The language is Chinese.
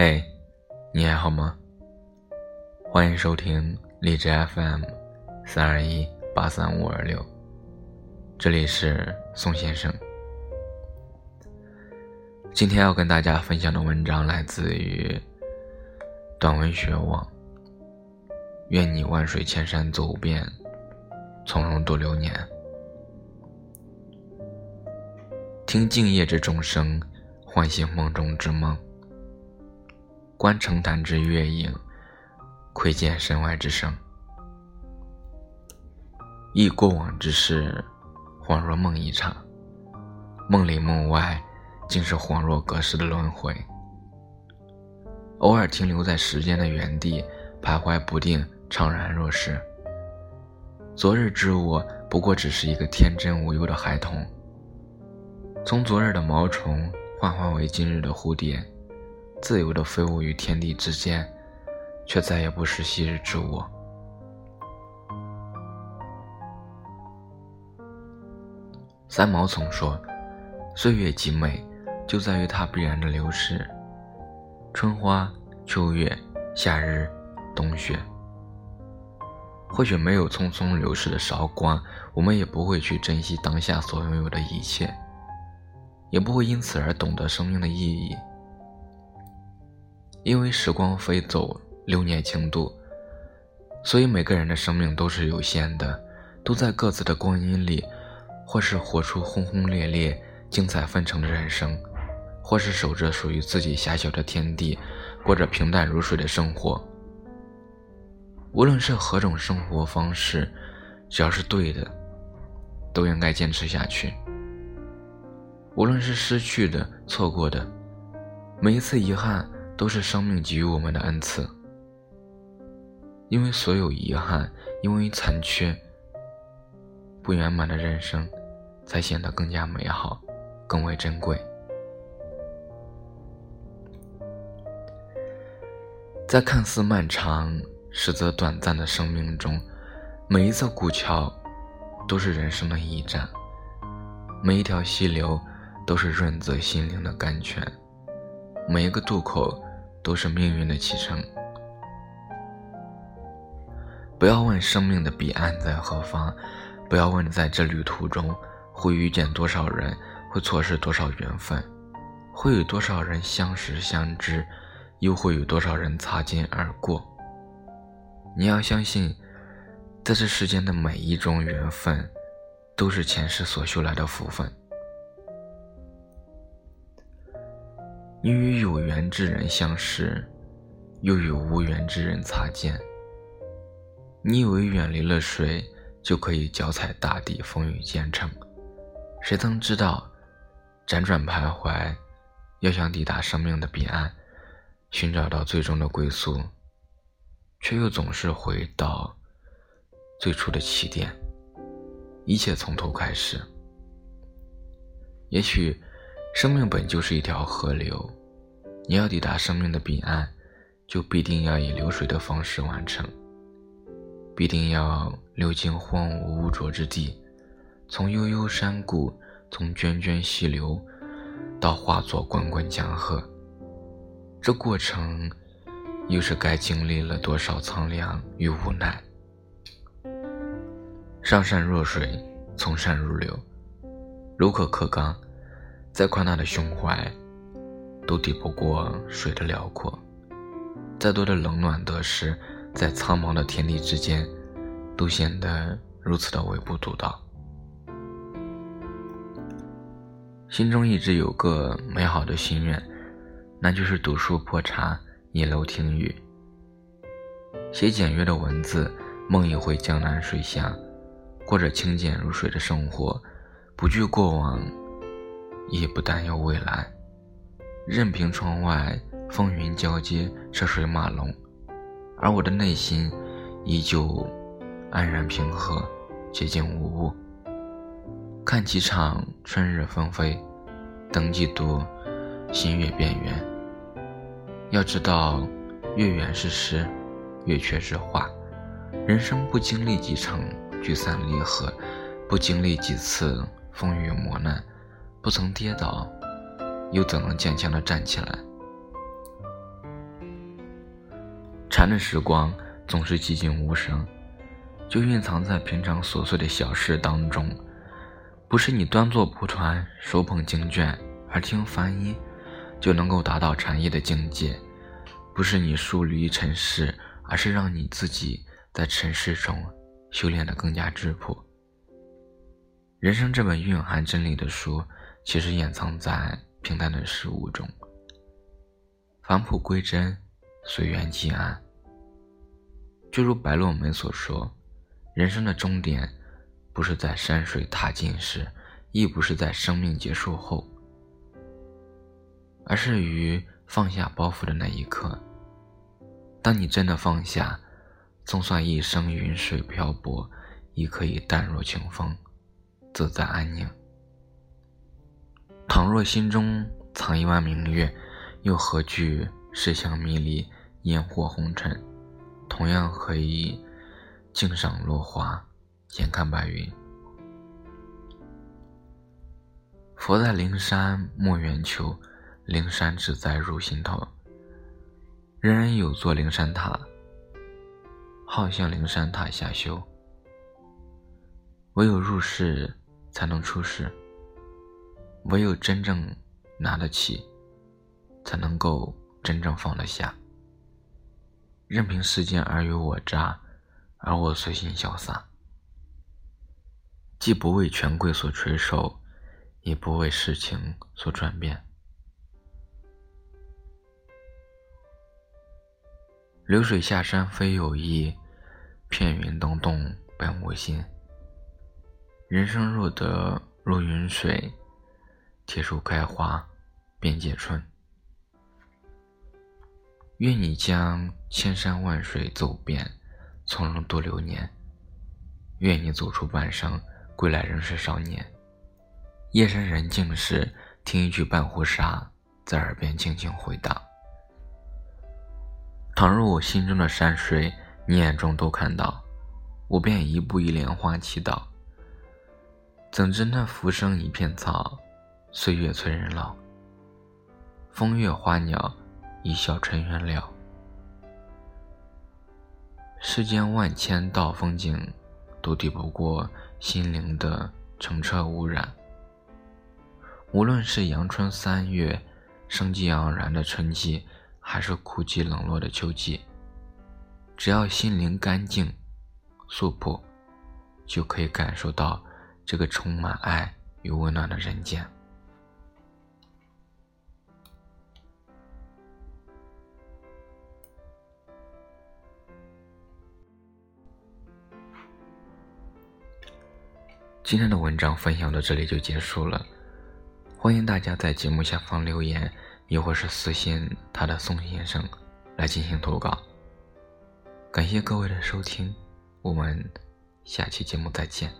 嘿，你还好吗？欢迎收听荔枝 FM 三二一八三五二六，这里是宋先生。今天要跟大家分享的文章来自于短文学网。愿你万水千山走遍，从容度流年。听静夜之钟声，唤醒梦中之梦。观城潭之月影，窥见身外之声。忆过往之事，恍若梦一场。梦里梦外，竟是恍若隔世的轮回。偶尔停留在时间的原地，徘徊不定，怅然若失。昨日之我，不过只是一个天真无忧的孩童。从昨日的毛虫，幻化为今日的蝴蝶。自由的飞舞于天地之间，却再也不是昔日之我。三毛曾说：“岁月极美，就在于它必然的流逝。春花、秋月、夏日、冬雪。或许没有匆匆流逝的韶光，我们也不会去珍惜当下所拥有的一切，也不会因此而懂得生命的意义。”因为时光飞走，流年轻度，所以每个人的生命都是有限的，都在各自的光阴里，或是活出轰轰烈烈、精彩纷呈的人生，或是守着属于自己狭小的天地，过着平淡如水的生活。无论是何种生活方式，只要是对的，都应该坚持下去。无论是失去的、错过的，每一次遗憾。都是生命给予我们的恩赐，因为所有遗憾，因为残缺、不圆满的人生，才显得更加美好，更为珍贵。在看似漫长、实则短暂的生命中，每一座古桥都是人生的驿站，每一条溪流都是润泽心灵的甘泉，每一个渡口。都是命运的启程。不要问生命的彼岸在何方，不要问在这旅途中会遇见多少人，会错失多少缘分，会有多少人相识相知，又会有多少人擦肩而过。你要相信，在这世间的每一种缘分，都是前世所修来的福分。你与有缘之人相识，又与无缘之人擦肩。你以为远离了谁，就可以脚踩大地，风雨兼程？谁曾知道，辗转徘徊，要想抵达生命的彼岸，寻找到最终的归宿，却又总是回到最初的起点，一切从头开始。也许。生命本就是一条河流，你要抵达生命的彼岸，就必定要以流水的方式完成，必定要流经荒芜无着之地，从悠悠山谷，从涓涓细流，到化作滚滚江河。这过程，又是该经历了多少苍凉与无奈？上善若水，从善如流，如可克刚。再宽大的胸怀，都抵不过水的辽阔；再多的冷暖得失，在苍茫的天地之间，都显得如此的微不足道。心中一直有个美好的心愿，那就是读书破茶，一楼听雨，写简约的文字，梦一回江南水乡，过着清简如水的生活，不惧过往。也不担忧未来，任凭窗外风云交接、车水马龙，而我的内心依旧安然平和、洁净无物。看几场春日纷飞，等几度新月变圆。要知道，月圆是诗，月缺是画。人生不经历几场聚散离合，不经历几次风雨磨难。不曾跌倒，又怎能坚强的站起来？禅的时光总是寂静无声，就蕴藏在平常琐碎的小事当中。不是你端坐蒲团，手捧经卷，耳听梵音，就能够达到禅意的境界；不是你疏离尘世，而是让你自己在尘世中修炼的更加质朴。人生这本蕴含真理的书，其实掩藏在平淡的事物中。返璞归真，随缘即安。就如白落梅所说，人生的终点，不是在山水踏尽时，亦不是在生命结束后，而是于放下包袱的那一刻。当你真的放下，纵算一生云水漂泊，亦可以淡若清风，自在安宁。倘若心中藏一弯明月，又何惧世相迷离，烟火红尘？同样可以静赏落花，眼看白云。佛在灵山莫远求，灵山只在入心头。人人有座灵山塔，好向灵山塔下修。唯有入世，才能出世；唯有真正拿得起，才能够。真正放得下，任凭世间尔虞我诈，而我随心潇洒，既不为权贵所垂首，也不为世情所转变。流水下山非有意，片云动动本无心。人生若得如云水，铁树开花便结春。愿你将千山万水走遍，从容度流年。愿你走出半生，归来仍是少年。夜深人静时，听一句半壶纱在耳边轻轻回荡。倘若我心中的山水你眼中都看到，我便一步一莲花祈祷。怎知那浮生一片草，岁月催人老。风月花鸟。一笑尘缘了。世间万千道风景，都抵不过心灵的澄澈污染。无论是阳春三月，生机盎然的春季，还是枯寂冷落的秋季，只要心灵干净、素朴，就可以感受到这个充满爱与温暖的人间。今天的文章分享到这里就结束了，欢迎大家在节目下方留言，亦或是私信他的宋先生来进行投稿。感谢各位的收听，我们下期节目再见。